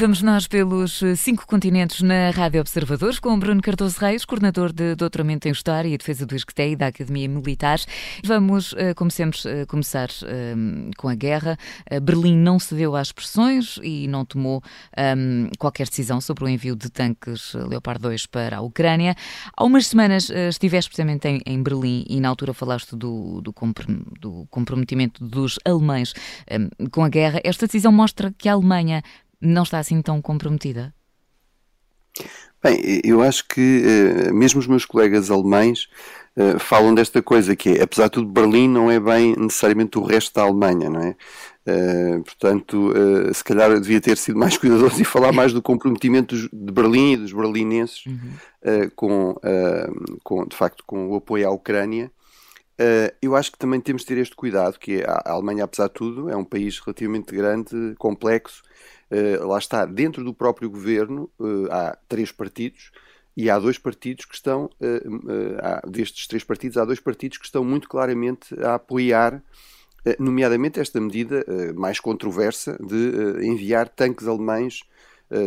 vamos nós pelos eh, cinco continentes na Rádio Observadores com Bruno Cardoso Reis, coordenador de Doutoramento em História e Defesa do Esqueté e da Academia Militar. Vamos, eh, como sempre, eh, começar com a guerra. Berlim não cedeu às pressões e não tomou qualquer decisão sobre o envio de tanques Leopard 2 para a Ucrânia. Há umas semanas estiveste precisamente em Berlim e na altura falaste do, do comprometimento dos alemães com a guerra. Esta decisão mostra que a Alemanha não está assim tão comprometida? Bem, eu acho que eh, mesmo os meus colegas alemães eh, falam desta coisa que é, apesar de tudo, Berlim não é bem necessariamente o resto da Alemanha, não é? Uh, portanto, uh, se calhar devia ter sido mais cuidadoso e falar mais do comprometimento dos, de Berlim e dos berlinenses uhum. uh, com, com, de facto, com o apoio à Ucrânia. Eu acho que também temos de ter este cuidado, que é, a Alemanha, apesar de tudo, é um país relativamente grande, complexo, Uh, lá está, dentro do próprio governo uh, há três partidos e há dois partidos que estão, uh, há, destes três partidos, há dois partidos que estão muito claramente a apoiar, nomeadamente esta medida mais controversa de enviar tanques alemães,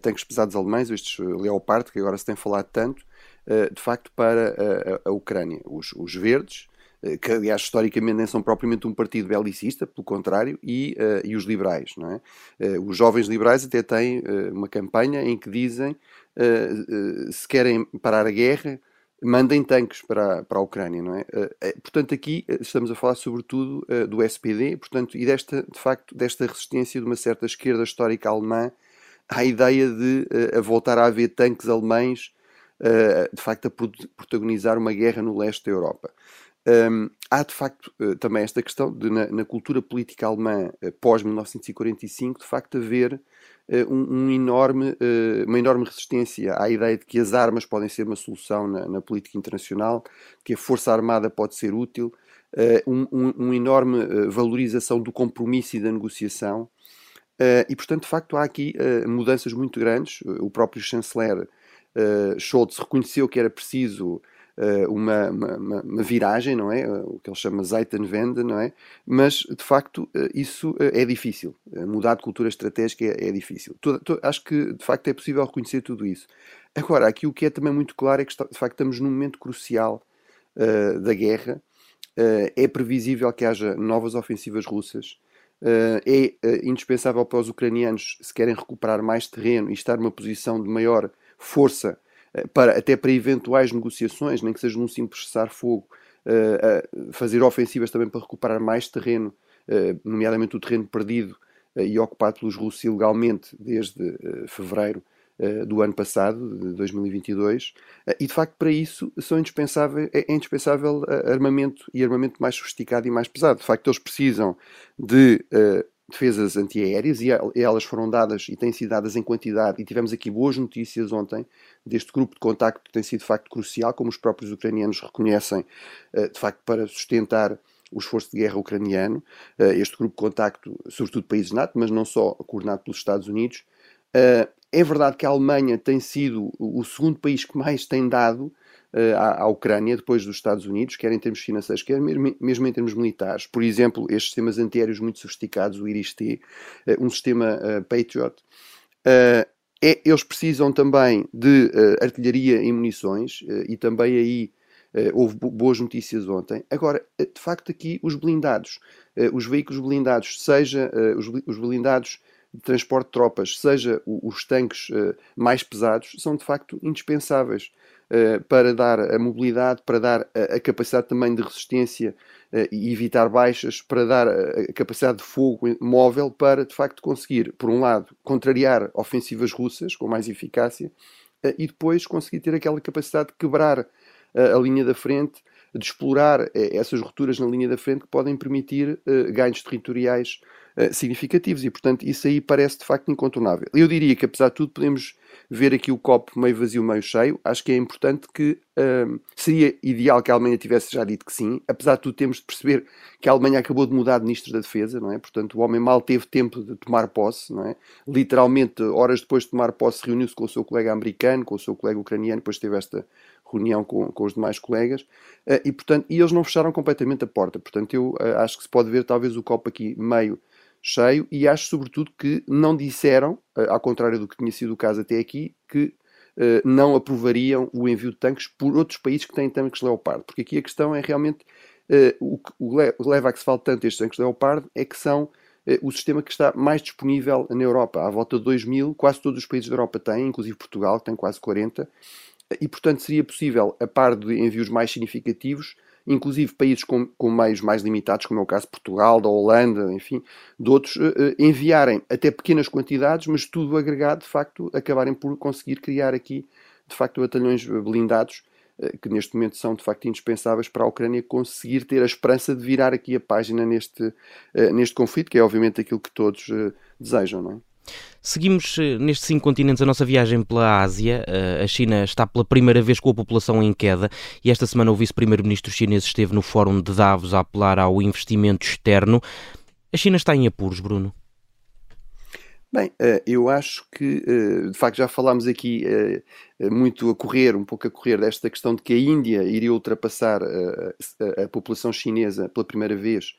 tanques pesados alemães, estes Leopard, que agora se tem falado tanto, de facto para a, a Ucrânia. Os, os verdes, que aliás historicamente nem são propriamente um partido belicista, pelo contrário, e, uh, e os liberais. Não é? Uh, os jovens liberais até têm uh, uma campanha em que dizem se querem parar a guerra, mandem tanques para, para a Ucrânia. Não é? portanto, aqui estamos a falar sobretudo do SPD portanto, e desta, de facto desta resistência de uma certa esquerda histórica alemã à ideia de voltar a haver tanques alemães de facto a protagonizar uma guerra no leste da Europa. Um, há de facto uh, também esta questão de, na, na cultura política alemã uh, pós-1945, de facto haver uh, um, um, enorme, uma enorme resistência à ideia de que as armas podem ser uma solução na, na política internacional, que a força armada pode ser útil, um, um, enorme valorização do compromisso e da negociação. e, portanto, de facto, há aqui mudanças muito grandes. O próprio chanceler Scholz reconheceu que era preciso eh, uma, uma, uma, viragem, não é? O que ele chama Zeitenwende, não é? Mas, de facto, eh, isso eh, é difícil. Mudar de cultura estratégica é, é difícil. acho que, de facto, é possível reconhecer tudo isso. Agora, aqui o que é também muito claro é que, de facto, estamos num momento crucial uh, da guerra. Uh, é previsível que haja novas ofensivas russas. Uh, é indispensável para os ucranianos, se querem recuperar mais terreno e estar numa posição de maior força, eh, para, até para eventuais negociações, nem que seja num simples cessar-fogo, uh, fazer ofensivas também para recuperar mais terreno, uh, nomeadamente o terreno perdido e ocupado pelos russos ilegalmente desde fevereiro do ano passado, de 2022, e de facto para isso são indispensável, é, é indispensável armamento e armamento mais sofisticado e mais pesado. De facto, eles precisam de defesas antiaéreas e elas foram dadas e têm sido dadas em quantidade e tivemos aqui boas notícias ontem deste grupo de contacto que tem sido de facto crucial, como os próprios ucranianos reconhecem, eh, de facto para sustentar o esforço de guerra ucraniano, eh, este grupo de contacto, sobretudo países NATO, mas não só, coordenado pelos Estados Unidos. Eh, é verdade que a Alemanha tem sido o segundo país que mais tem dado à, à, Ucrânia, depois dos Estados Unidos, quer em termos financeiros, quer mesmo, em termos militares. Por exemplo, estes sistemas antiaéreos muito sofisticados, o IRIS-T, uh, um sistema uh, Patriot. É, eles precisam também de artilharia e munições, e também aí houve boas notícias ontem. Agora, de facto, aqui os blindados, os veículos blindados, seja os blindados de transporte de tropas, seja os tanques mais pesados, são de facto indispensáveis. Eh, para dar a mobilidade, para dar a, capacidade também de resistência uh, e evitar baixas, para dar a, capacidade de fogo móvel para, de facto, conseguir, por um lado, contrariar ofensivas russas com mais eficácia e depois conseguir ter aquela capacidade de quebrar a linha da frente, de explorar essas rupturas na linha da frente que podem permitir ganhos territoriais significativos e, portanto, isso aí parece de facto incontornável. Eu diria que, apesar de tudo, podemos ver aqui o copo meio vazio, meio cheio. Acho que é importante que um, seria ideal que a Alemanha tivesse já dito que sim. Apesar de tudo, temos de perceber que a Alemanha acabou de mudar de ministro da Defesa, não é? Portanto, o homem mal teve tempo de tomar posse, não é? Literalmente, horas depois de tomar posse, reuniu-se com o seu colega americano, com o seu colega ucraniano, depois teve esta reunião com, com os demais colegas, uh, e portanto, e eles não fecharam completamente a porta. Portanto, eu uh, acho que se pode ver talvez o copo aqui meio cheio e acho sobretudo que não disseram, ao contrário do que tinha sido o caso até aqui, que não aprovariam o envio de tanques por outros países que têm tanques Leopard, porque aqui a questão é realmente o que leva a que se fale tanto estes tanques Leopard é que são o sistema que está mais disponível na Europa. À volta de 2 mil, quase todos os países da Europa têm, inclusive Portugal, que tem quase 40, e portanto seria possível, a par de envios mais significativos, inclusive países com, com meios mais limitados, como é o caso de Portugal, da Holanda, enfim, de outros, uh, enviarem até pequenas quantidades, mas tudo agregado, de facto, acabarem por conseguir criar aqui, de facto, batalhões blindados uh, que neste momento são, de facto, indispensáveis para a Ucrânia conseguir ter a esperança de virar aqui a página neste, neste conflito, que é obviamente aquilo que todos desejam, não é? Seguimos eh, nestes cinco continentes a nossa viagem pela Ásia. Eh, a China está pela primeira vez com a população em queda e esta semana o vice-primeiro-ministro chinês esteve no Fórum de Davos a apelar ao investimento externo. A China está em apuros, Bruno? Bem, eh, eu acho que, de facto, já falámos aqui muito a correr, um pouco a correr, desta questão de que a Índia iria ultrapassar a população chinesa pela primeira vez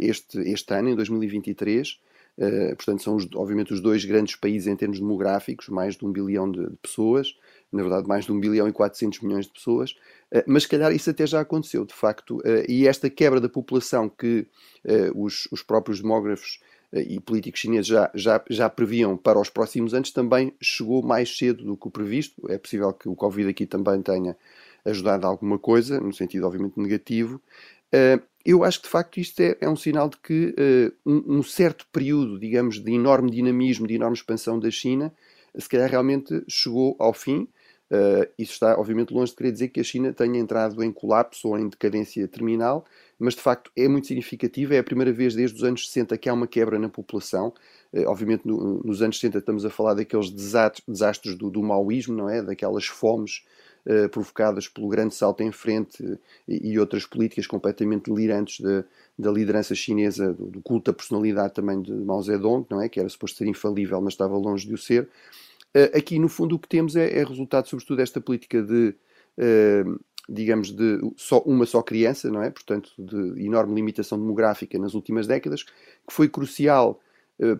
este, este ano, em 2023. Uh, portanto, são os, obviamente os dois grandes países em termos demográficos, mais de um bilhão de, de pessoas, na verdade mais de um bilhão e 400 milhões de pessoas, uh, mas se calhar isso até já aconteceu, de facto, uh, e esta quebra da população que os, os próprios demógrafos e políticos chineses já, já, já previam para os próximos anos também chegou mais cedo do que o previsto. É possível que o Covid aqui também tenha ajudado alguma coisa, no sentido obviamente negativo, Uh, eu acho que de facto isto é, é um sinal de que uh, um, um, certo período, digamos, de enorme dinamismo, de enorme expansão da China, se calhar realmente chegou ao fim. Uh, isso está, obviamente, longe de querer dizer que a China tenha entrado em colapso ou em decadência terminal, mas de facto é muito significativo. É a primeira vez desde os anos 60 que há uma quebra na população. Uh, obviamente, no, nos anos 60 estamos a falar daqueles desastres do, do maoísmo, não é? Daquelas fomes eh, provocadas pelo grande salto em frente e, e outras políticas completamente delirantes de, da liderança chinesa, do, do, culto à personalidade também de Mao Zedong, não é? que era suposto ser infalível, mas estava longe de o ser. Uh, aqui, no fundo, o que temos é, é resultado, sobretudo, desta política de. Digamos, de só, uma só criança, não é? Portanto, de enorme limitação demográfica nas últimas décadas, que foi crucial eh,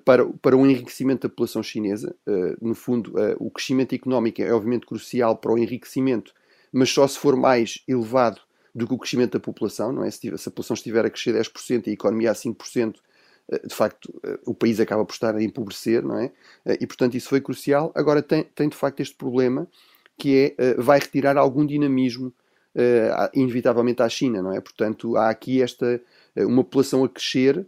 para, para o enriquecimento da população chinesa. Eh, no fundo, eh, o crescimento económico é obviamente crucial para o enriquecimento, mas só se for mais elevado do que o crescimento da população, não é? Se, a população estiver a crescer 10% e a economia a 5%, de facto, o país acaba por estar a empobrecer, não é? E, portanto, isso foi crucial. Agora, tem, tem de facto este problema, que é, vai retirar algum dinamismo, inevitavelmente, à China, não é? Portanto, há aqui esta, uma população a crescer,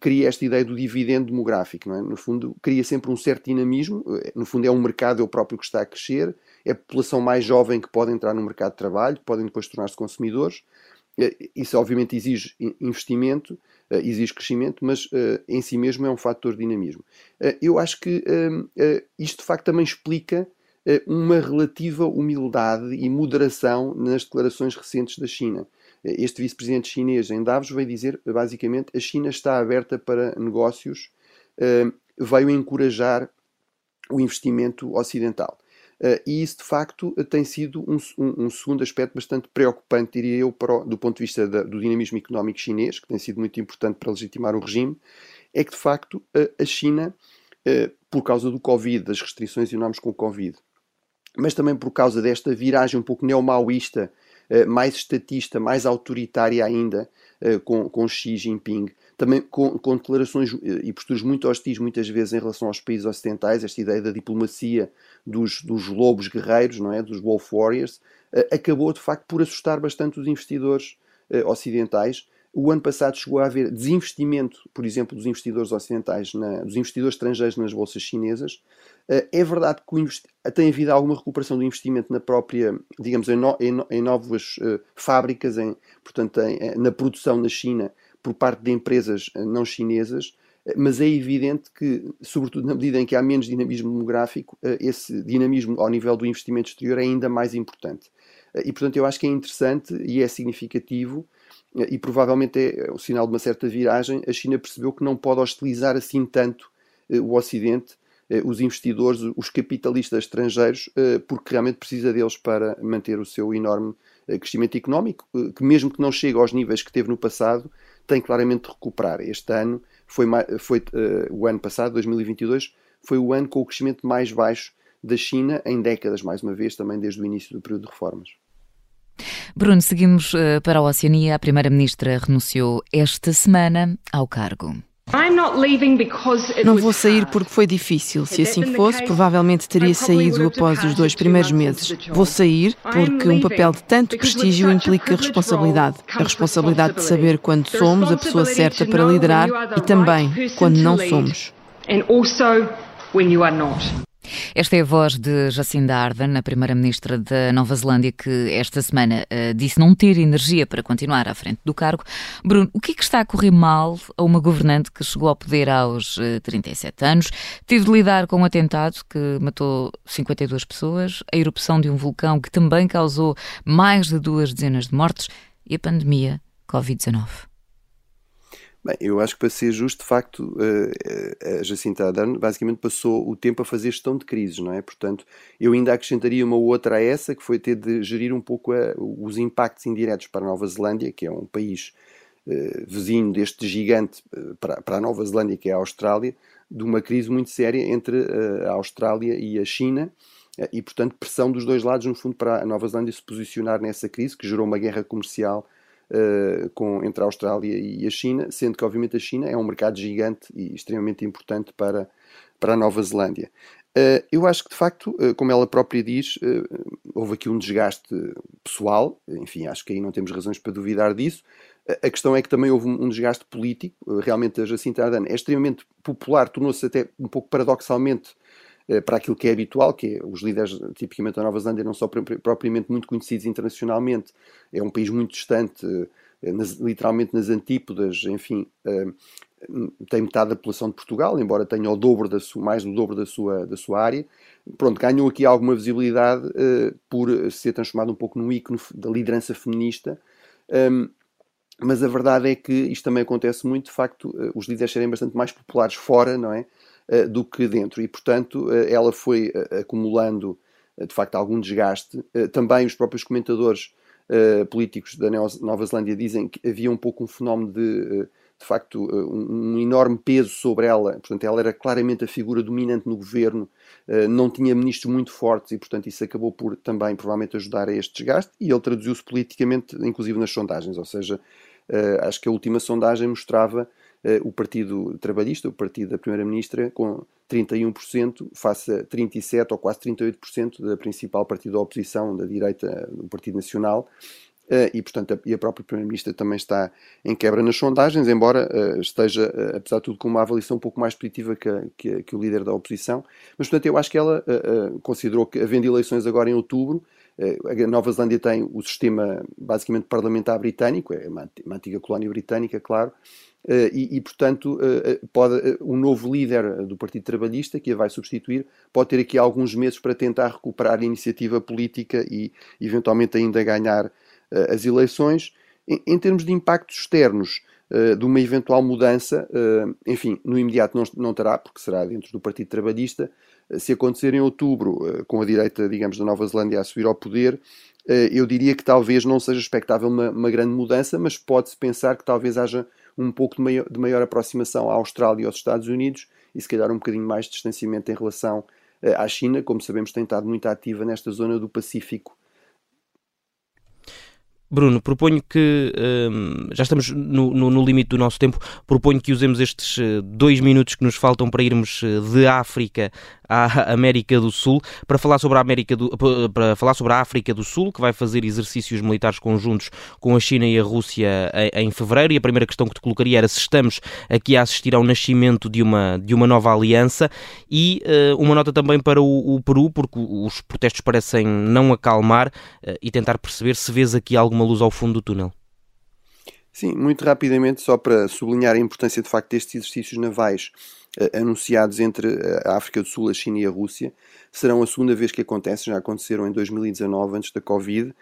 cria esta ideia do dividendo demográfico. É? No fundo, cria sempre um certo dinamismo. Eh, no fundo, é um mercado, é o próprio que está a crescer. É a população mais jovem que pode entrar no mercado de trabalho, podem depois tornar-se consumidores. Isso, obviamente, exige investimento, exige crescimento, mas em si mesmo é um fator de dinamismo. eu acho que isto, de facto, também explica uma relativa humildade e moderação nas declarações recentes da China este vice-presidente chinês em Davos veio dizer, basicamente, a China está aberta para negócios, uh, veio encorajar o investimento ocidental. Uh, e isso, de facto, tem sido um, um, segundo aspecto bastante preocupante, diria eu, o, do ponto de vista da, do dinamismo económico chinês, que tem sido muito importante para legitimar o regime, é que, de facto, a, China, uh, por causa do Covid, das restrições enormes com o Covid, mas também por causa desta viragem um pouco neomaoísta eh, mais estatista, mais autoritária ainda, eh, com, com Xi Jinping, também com, com, declarações eh, e posturas muito hostis, muitas vezes, em relação aos países ocidentais, esta ideia da diplomacia dos, dos lobos guerreiros, não é? dos wolf warriors, acabou de facto por assustar bastante os investidores ocidentais. O ano passado chegou a haver desinvestimento, por exemplo, dos investidores ocidentais, na, dos investidores estrangeiros nas bolsas chinesas, eh, é verdade que tem havido alguma recuperação do investimento na própria, digamos, em, no, em, em novas uh, fábricas, em, portanto, em, eh, na produção na China, por parte de empresas não chinesas, mas é evidente que, sobretudo na medida em que há menos dinamismo demográfico, esse dinamismo ao nível do investimento exterior é ainda mais importante. E, portanto, eu acho que é interessante e é significativo, e provavelmente é o sinal de uma certa viragem, a China percebeu que não pode hostilizar assim tanto o Ocidente eh, os investidores, os capitalistas estrangeiros, eh, porque realmente precisa deles para manter o seu enorme eh, crescimento económico, que mesmo que não chegue aos níveis que teve no passado, tem claramente de recuperar. Este ano foi, foi o ano passado, 2022, foi o ano com o crescimento mais baixo da China em décadas, mais uma vez, também desde o início do período de reformas. Bruno, seguimos para a Oceania. A Primeira-Ministra renunciou esta semana ao cargo. Não vou sair porque foi difícil. Se assim fosse, provavelmente teria saído após os dois primeiros meses. Vou sair porque um papel de tanto prestígio implica responsabilidade. A responsabilidade de saber quando somos a pessoa certa para liderar e também quando não somos. Esta é a voz de Jacinda Ardern, a primeira-ministra da Nova Zelândia, que esta semana uh, disse não ter energia para continuar à frente do cargo. Bruno, o que é que está a correr mal a uma governante que chegou ao poder aos uh, eh, 37 anos, teve de lidar com um atentado que matou 52 pessoas, a erupção de um vulcão que também causou mais de duas dezenas de mortes e a pandemia Covid-19? Bem, eu acho que para ser justo, de facto, eh, eh, a Jacinta Ardern basicamente passou o tempo a fazer gestão de crises, não é? Portanto, eu ainda acrescentaria uma outra a essa, que foi ter de gerir um pouco a, os impactos indiretos para a Nova Zelândia, que é um país uh, vizinho deste gigante para, para a Nova Zelândia, que é a Austrália, de uma crise muito séria entre a Austrália e a China, e, portanto, pressão dos dois lados, no fundo, para a Nova Zelândia se posicionar nessa crise, que gerou uma guerra comercial uh, com, entre a Austrália e a China, sendo que, obviamente, a China é um mercado gigante e extremamente importante para, para a Nova Zelândia. Uh, eu acho que, de facto, uh, como ela própria diz, houve aqui um desgaste pessoal, enfim, acho que aí não temos razões para duvidar disso. A questão é que também houve um desgaste político. Realmente, a Jacinta Ardern é extremamente popular, tornou-se até um pouco paradoxalmente para aquilo que é habitual, que é os líderes tipicamente da Nova Zelândia não são propriamente muito conhecidos internacionalmente, é um país muito distante, eh, nas, literalmente nas antípodas, enfim, eh, tem metade da população de Portugal, embora tenha o dobro da sua, mais do dobro da sua, da sua área. Pronto, ganhou aqui alguma visibilidade por ser transformado um pouco num ícone da liderança feminista. Mas a verdade é que isto também acontece muito, de facto, os líderes serem bastante mais populares fora, não é? Eh, do que dentro. E, portanto, eh, ela foi eh, acumulando, de facto, algum desgaste. também os próprios comentadores políticos da Nova Zelândia dizem que havia um pouco um fenómeno de, de facto, um, enorme peso sobre ela. Portanto, ela era claramente a figura dominante no governo, não tinha ministros muito fortes e, portanto, isso acabou por também, provavelmente, ajudar a este desgaste. E ele traduziu-se politicamente, inclusive nas sondagens. Ou seja, acho que a última sondagem mostrava o Partido Trabalhista, o partido da Primeira-Ministra, com 31%, face a 37% ou quase 38% da principal partido da oposição, da direita, do Partido Nacional. Uh, e, portanto, a, e a própria Primeira-Ministra também está em quebra nas sondagens, embora uh, esteja, apesar de tudo, com uma avaliação um pouco mais positiva que, que, que o líder da oposição. Mas, portanto, eu acho que ela considerou que, havendo eleições agora em outubro, a Nova Zelândia tem o sistema basicamente parlamentar britânico, é uma, antiga colónia britânica, claro, Uh, e, e, portanto, uh, pode, o novo líder do Partido Trabalhista, que a vai substituir, pode ter aqui alguns meses para tentar recuperar a iniciativa política e, eventualmente, ainda ganhar as eleições. Em, em, termos de impactos externos de uma eventual mudança, enfim, no imediato não, não terá, porque será dentro do Partido Trabalhista. Se acontecer em outubro, com a direita, digamos, da Nova Zelândia a subir ao poder, eu diria que talvez não seja expectável uma, uma grande mudança, mas pode-se pensar que talvez haja um pouco de maior, de maior aproximação à Austrália e aos Estados Unidos e se calhar um bocadinho mais de distanciamento em relação uh, à China, como sabemos tem estado muito ativa nesta zona do Pacífico Bruno, proponho que um, já estamos no, no, no, limite do nosso tempo. Proponho que usemos estes uh, dois minutos que nos faltam para irmos uh, de África à América do Sul para falar sobre a América do, para falar sobre a África do Sul que vai fazer exercícios militares conjuntos com a China e a Rússia em, fevereiro. E a primeira questão que te colocaria era se estamos aqui a assistir ao nascimento de uma de uma nova aliança e uh, uma nota também para o, o, Peru porque os protestos parecem não acalmar e tentar perceber se vês aqui alguma luz ao fundo do túnel? Sim, muito rapidamente, só para sublinhar a importância de facto destes exercícios navais uh, anunciados entre eh, a África do Sul, a China e a Rússia, serão a segunda vez que acontecem, já aconteceram em 2019, antes da Covid. Uh,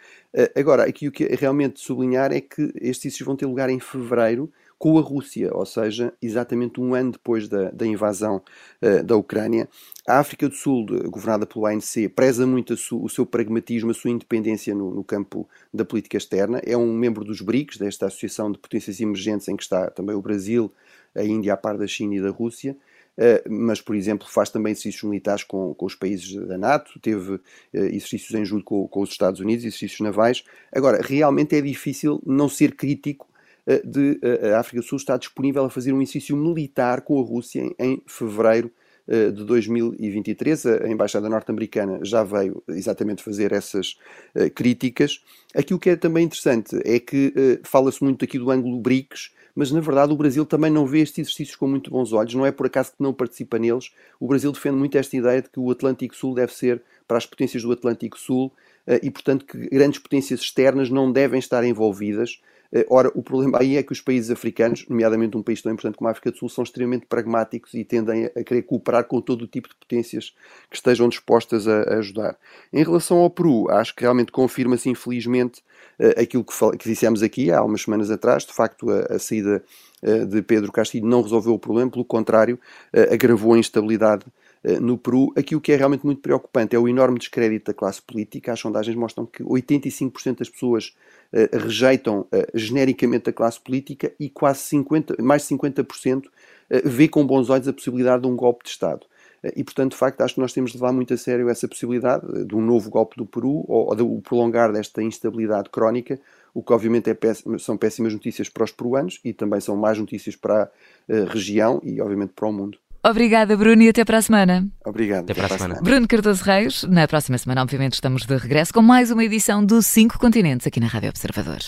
agora, aqui o que é realmente sublinhar é que estes exercícios vão ter lugar em fevereiro, com a Rússia, ou seja, exatamente um ano depois da, da invasão uh, da Ucrânia. A África do Sul, governada pelo ANC, preza muito o seu pragmatismo, a sua independência no, no, campo da política externa. É um membro dos BRICS, desta Associação de Potências Emergentes, em que está também o Brasil, a Índia, a par da China e da Rússia. Uh, mas, por exemplo, faz também exercícios militares com, com os países da NATO, teve uh, exercícios em julho com, com, os Estados Unidos, exercícios navais. Agora, realmente é difícil não ser crítico de a África do Sul estar disponível a fazer um exercício militar com a Rússia em, em fevereiro eh, de 2023. A Embaixada Norte-Americana já veio exatamente fazer essas críticas. Aqui o que é também interessante é que fala-se muito aqui do ângulo BRICS, mas na verdade o Brasil também não vê estes exercícios com muito bons olhos, não é por acaso que não participa neles. O Brasil defende muito esta ideia de que o Atlântico Sul deve ser para as potências do Atlântico Sul e, portanto, que grandes potências externas não devem estar envolvidas. Eh, ora, o problema aí é que os países africanos, nomeadamente um país tão importante como a África do Sul, são extremamente pragmáticos e tendem a querer cooperar com todo o tipo de potências que estejam dispostas a, ajudar. Em relação ao Peru, acho que realmente confirma-se, infelizmente, eh, aquilo que, que dissemos aqui há umas semanas atrás. De facto, a, a saída eh, de Pedro Castilho não resolveu o problema, pelo contrário, agravou a instabilidade no Peru. Aqui o que é realmente muito preocupante é o enorme descrédito da classe política. As sondagens mostram que 85% das pessoas uh, rejeitam uh, genericamente a classe política e quase 50, mais de 50% uh, vê com bons olhos a possibilidade de um golpe de Estado. E, portanto, de facto, acho que nós temos de levar muito a sério essa possibilidade de um novo golpe do Peru ou, do prolongar desta instabilidade crónica, o que obviamente é são péssimas notícias para os peruanos e também são más notícias para a região e, obviamente, para o mundo. Obrigada, Bruno, e até para a semana. Obrigado. Até, até para a semana. Bruno Cardoso Reis, na próxima semana, obviamente, estamos de regresso com mais uma edição do Cinco Continentes aqui na Rádio Observador.